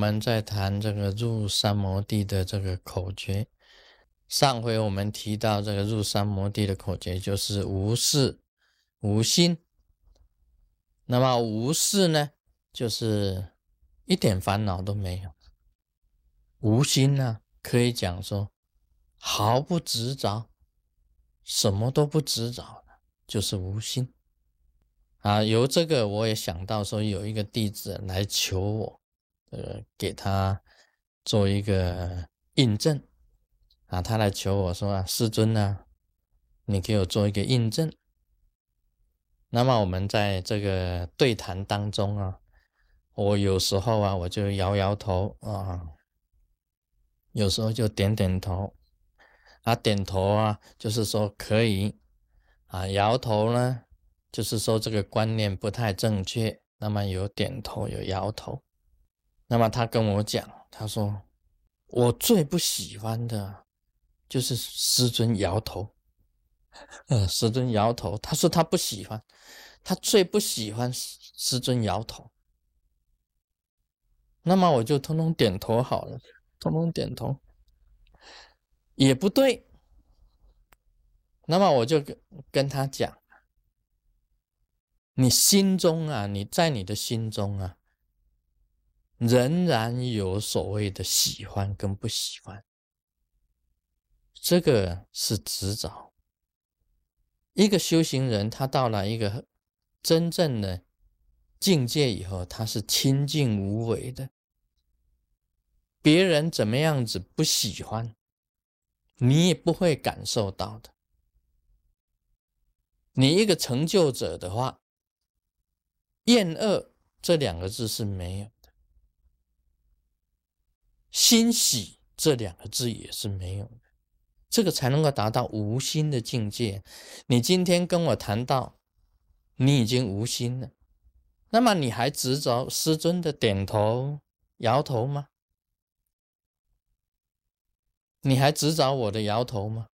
我们在谈这个入三摩地的这个口诀。上回我们提到这个入三摩地的口诀就是无事无心。那么无事呢，就是一点烦恼都没有；无心呢，可以讲说毫不执着，什么都不执着就是无心。啊，由这个我也想到说，有一个弟子来求我，呃，给他做一个印证。啊，他来求我说：“啊，师尊啊，你给我做一个印证。”那么我们在这个对谈当中啊，我有时候啊，我就摇摇头啊，有时候就点点头。啊，点头啊，就是说可以；啊，摇头呢，就是说这个观念不太正确。那么有点头，有摇头。那么他跟我讲，他说：“我最不喜欢的。”就是师尊摇头，呃，师尊摇头，他说他不喜欢，他最不喜欢师尊摇头。那么我就通通点头好了，通通点头，也不对。那么我就跟跟他讲，你心中啊，你在你的心中啊，仍然有所谓的喜欢跟不喜欢。这个是执着。一个修行人，他到了一个真正的境界以后，他是清净无为的。别人怎么样子不喜欢，你也不会感受到的。你一个成就者的话，厌恶这两个字是没有，欣喜这两个字也是没有的。这个才能够达到无心的境界。你今天跟我谈到，你已经无心了，那么你还执着师尊的点头、摇头吗？你还执着我的摇头吗？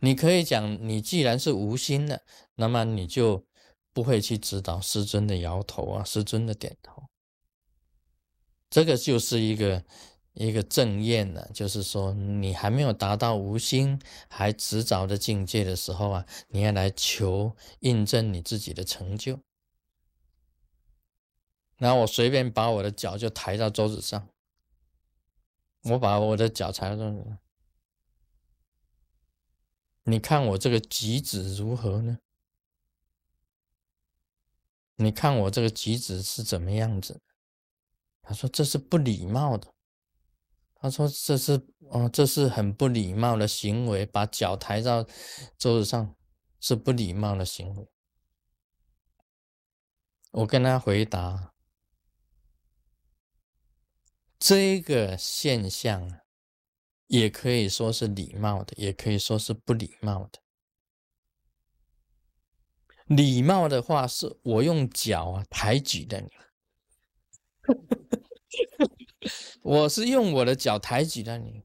你可以讲，你既然是无心的，那么你就不会去指导师尊的摇头啊，师尊的点头。这个就是一个。一个正验呢，就是说你还没有达到无心还执着的境界的时候啊，你要来求印证你自己的成就。然后我随便把我的脚就抬到桌子上，我把我的脚抬到桌子上，你看我这个举止如何呢？你看我这个举止是怎么样子？说这是不礼貌的。他说：“这是，哦，这是很不礼貌的行为，把脚抬到桌子上是不礼貌的行为。”我跟他回答：“这个现象也可以说是礼貌的，也可以说是不礼貌的。礼貌的话，是我用脚啊抬举的你。” 我是用我的脚抬举了你，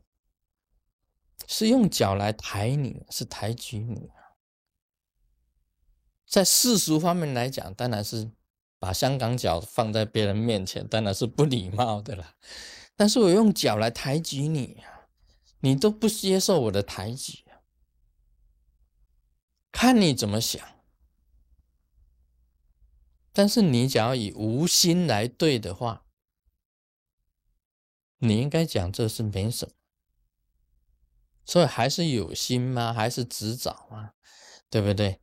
是用脚来抬你，是抬举你啊。在世俗方面来讲，当然是把香港脚放在别人面前，当然是不礼貌的了。但是我用脚来抬举你啊，你都不接受我的抬举啊，看你怎么想。但是你只要以无心来对的话。你应该讲这是没什么，所以还是有心吗？还是执着吗？对不对？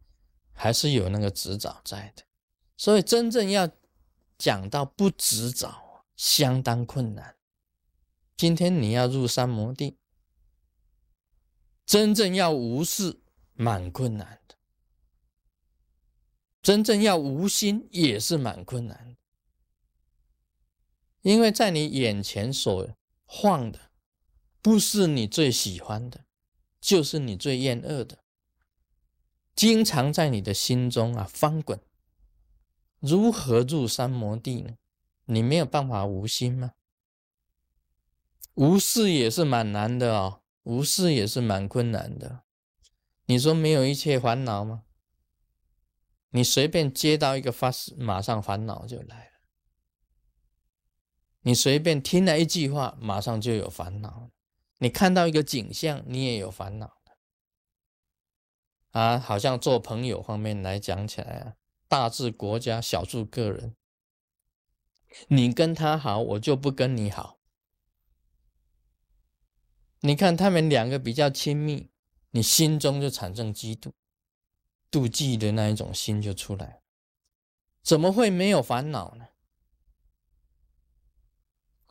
还是有那个执着在的。所以真正要讲到不执着，相当困难。今天你要入三摩地，真正要无事，蛮困难的；真正要无心，也是蛮困难的。因为在你眼前所晃的，不是你最喜欢的，就是你最厌恶的，经常在你的心中啊翻滚。如何入三摩地呢？你没有办法无心吗？无事也是蛮难的哦，无事也是蛮困难的。你说没有一切烦恼吗？你随便接到一个发，马上烦恼就来了。你随便听了一句话，马上就有烦恼；你看到一个景象，你也有烦恼。啊，好像做朋友方面来讲起来啊，大至国家，小至个人，你跟他好，我就不跟你好。你看他们两个比较亲密，你心中就产生嫉妒、妒忌的那一种心就出来，怎么会没有烦恼呢？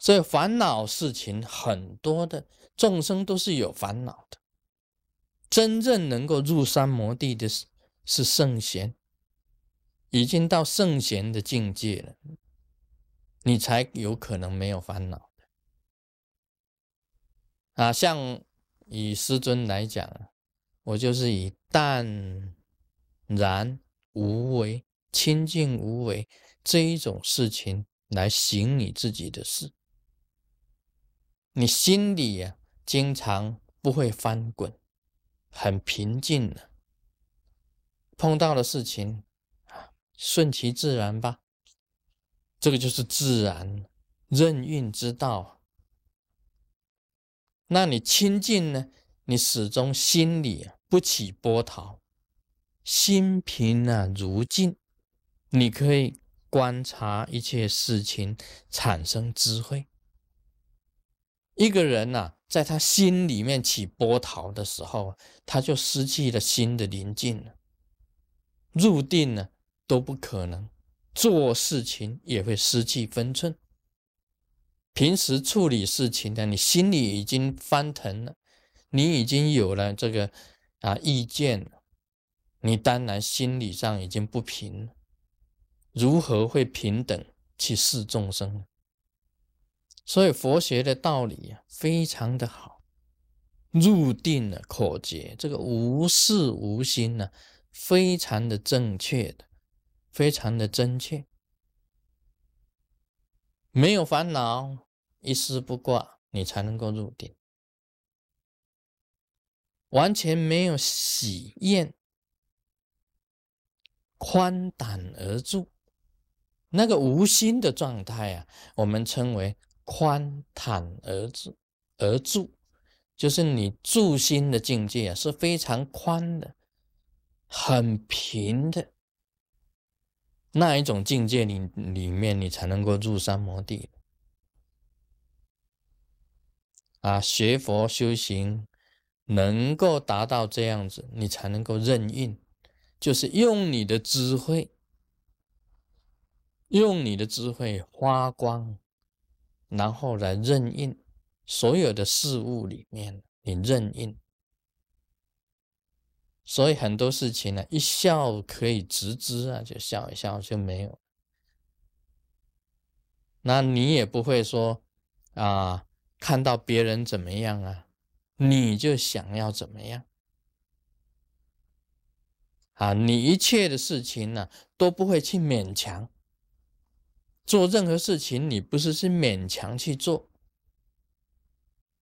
所以烦恼事情很多的众生都是有烦恼的。真正能够入三摩地的是是圣贤，已经到圣贤的境界了，你才有可能没有烦恼的。啊，像以师尊来讲，我就是以淡然无为、清净无为这一种事情来行你自己的事。你心里呀，经常不会翻滚，很平静的。碰到的事情啊，顺其自然吧。这个就是自然任运之道。那你清净呢？你始终心里不起波涛，心平啊如镜。你可以观察一切事情，产生智慧。一个人呐，在他心里面起波涛的时候，他就失去了心的宁静了。入定呢都不可能，做事情也会失去分寸。平时处理事情的，你心里已经翻腾了，你已经有了这个啊意见了，你当然心理上已经不平了。如何会平等去视众生？所以佛学的道理啊，非常的好，入定了可解，这个无事无心呢，非常的正确的，非常的真切，没有烦恼，一丝不挂，你才能够入定，完全没有喜厌，宽胆而住，那个无心的状态啊，我们称为。宽坦而住，而住，就是你住心的境界啊，是非常宽的，很平的那一种境界里里面，你才能够入三摩地。啊，学佛修行能够达到这样子，你才能够任运，就是用你的智慧，用你的智慧发光。然后来任印所有的事物里面，你任印，所以很多事情呢，一笑可以直之啊，就笑一笑就没有。那你也不会说啊，看到别人怎么样啊，你就想要怎么样啊？你一切的事情呢，都不会去勉强。做任何事情，你不是去勉强去做，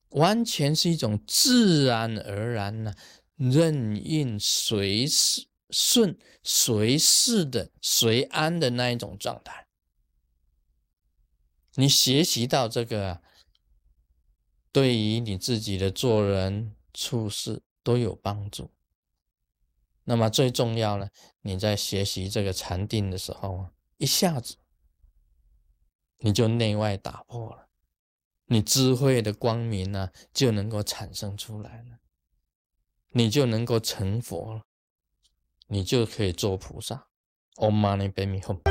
完全是一种自然而然呢，任运随事顺随事的随安的那一种状态。你学习到这个，对于你自己的做人处事都有帮助。那么最重要呢，你在学习这个禅定的时候啊，一下子。你就内外打破了，你智慧的光明呢就能够产生出来了，你就能够成佛了，你就可以做菩萨。Om Mani Padme Hum。